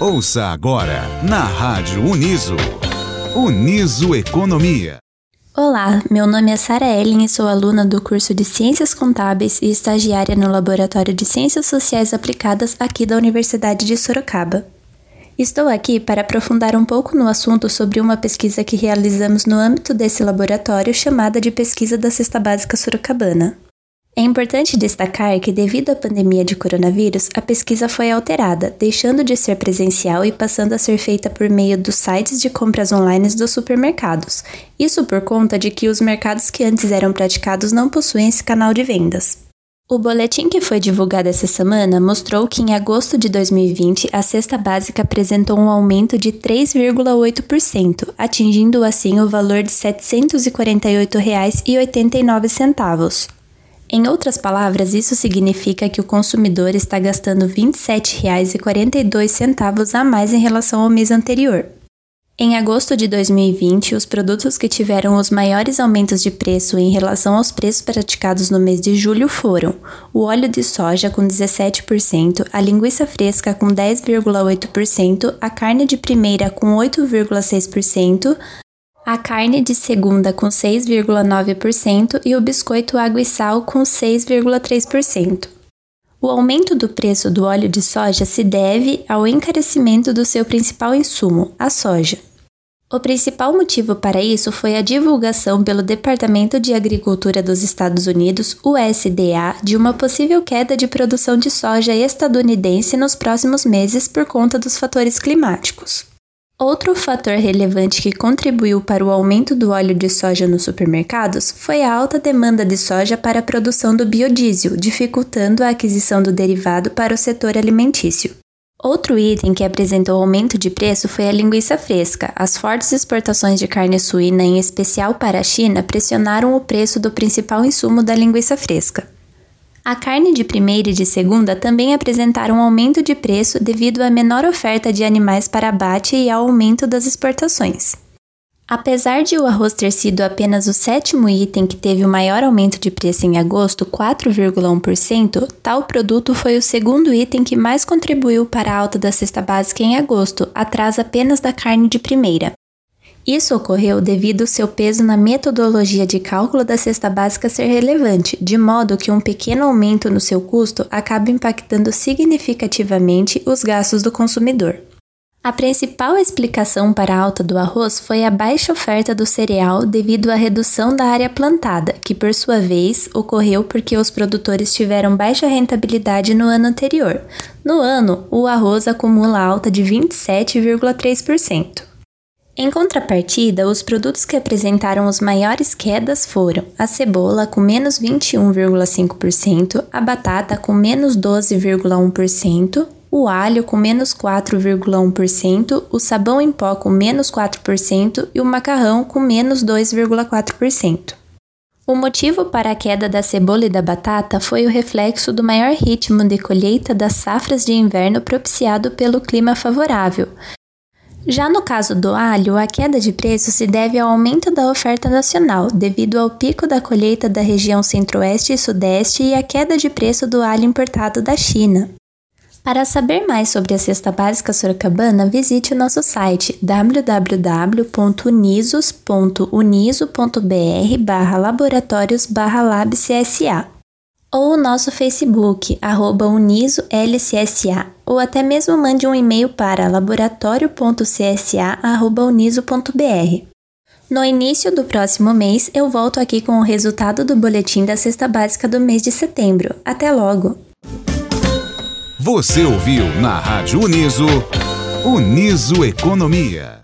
Ouça agora na Rádio Uniso. Uniso Economia. Olá, meu nome é Sara Ellen e sou aluna do curso de Ciências Contábeis e estagiária no Laboratório de Ciências Sociais Aplicadas aqui da Universidade de Sorocaba. Estou aqui para aprofundar um pouco no assunto sobre uma pesquisa que realizamos no âmbito desse laboratório chamada de Pesquisa da Cesta Básica Sorocabana. É importante destacar que, devido à pandemia de coronavírus, a pesquisa foi alterada, deixando de ser presencial e passando a ser feita por meio dos sites de compras online dos supermercados. Isso por conta de que os mercados que antes eram praticados não possuem esse canal de vendas. O boletim que foi divulgado essa semana mostrou que em agosto de 2020 a cesta básica apresentou um aumento de 3,8%, atingindo assim o valor de R$ 748,89. Em outras palavras, isso significa que o consumidor está gastando R$ 27,42 a mais em relação ao mês anterior. Em agosto de 2020, os produtos que tiveram os maiores aumentos de preço em relação aos preços praticados no mês de julho foram o óleo de soja com 17%, a linguiça fresca com 10,8%, a carne de primeira com 8,6%, a carne de segunda com 6,9% e o biscoito água e sal com 6,3%. O aumento do preço do óleo de soja se deve ao encarecimento do seu principal insumo, a soja. O principal motivo para isso foi a divulgação pelo Departamento de Agricultura dos Estados Unidos, USDA, de uma possível queda de produção de soja estadunidense nos próximos meses por conta dos fatores climáticos. Outro fator relevante que contribuiu para o aumento do óleo de soja nos supermercados foi a alta demanda de soja para a produção do biodiesel, dificultando a aquisição do derivado para o setor alimentício. Outro item que apresentou aumento de preço foi a linguiça fresca. As fortes exportações de carne suína, em especial para a China, pressionaram o preço do principal insumo da linguiça fresca. A carne de primeira e de segunda também apresentaram um aumento de preço devido à menor oferta de animais para abate e ao aumento das exportações. Apesar de o arroz ter sido apenas o sétimo item que teve o maior aumento de preço em agosto, 4,1%, tal produto foi o segundo item que mais contribuiu para a alta da cesta básica em agosto, atrás apenas da carne de primeira. Isso ocorreu devido ao seu peso na metodologia de cálculo da cesta básica ser relevante, de modo que um pequeno aumento no seu custo acaba impactando significativamente os gastos do consumidor. A principal explicação para a alta do arroz foi a baixa oferta do cereal devido à redução da área plantada, que por sua vez ocorreu porque os produtores tiveram baixa rentabilidade no ano anterior. No ano, o arroz acumula alta de 27,3%. Em contrapartida, os produtos que apresentaram as maiores quedas foram a cebola com menos 21,5%, a batata com menos 12,1%, o alho com menos 4,1%, o sabão em pó com menos 4% e o macarrão com menos 2,4%. O motivo para a queda da cebola e da batata foi o reflexo do maior ritmo de colheita das safras de inverno propiciado pelo clima favorável, já no caso do alho, a queda de preço se deve ao aumento da oferta nacional, devido ao pico da colheita da região centro-oeste e sudeste e a queda de preço do alho importado da China. Para saber mais sobre a cesta básica sorocabana, visite o nosso site www.unisos.uniso.br laboratórios labcsa ou o nosso Facebook, arroba uniso.lcsa, ou até mesmo mande um e-mail para laboratório.csa.uniso.br. No início do próximo mês, eu volto aqui com o resultado do boletim da cesta básica do mês de setembro. Até logo! Você ouviu na Rádio Uniso, Uniso Economia.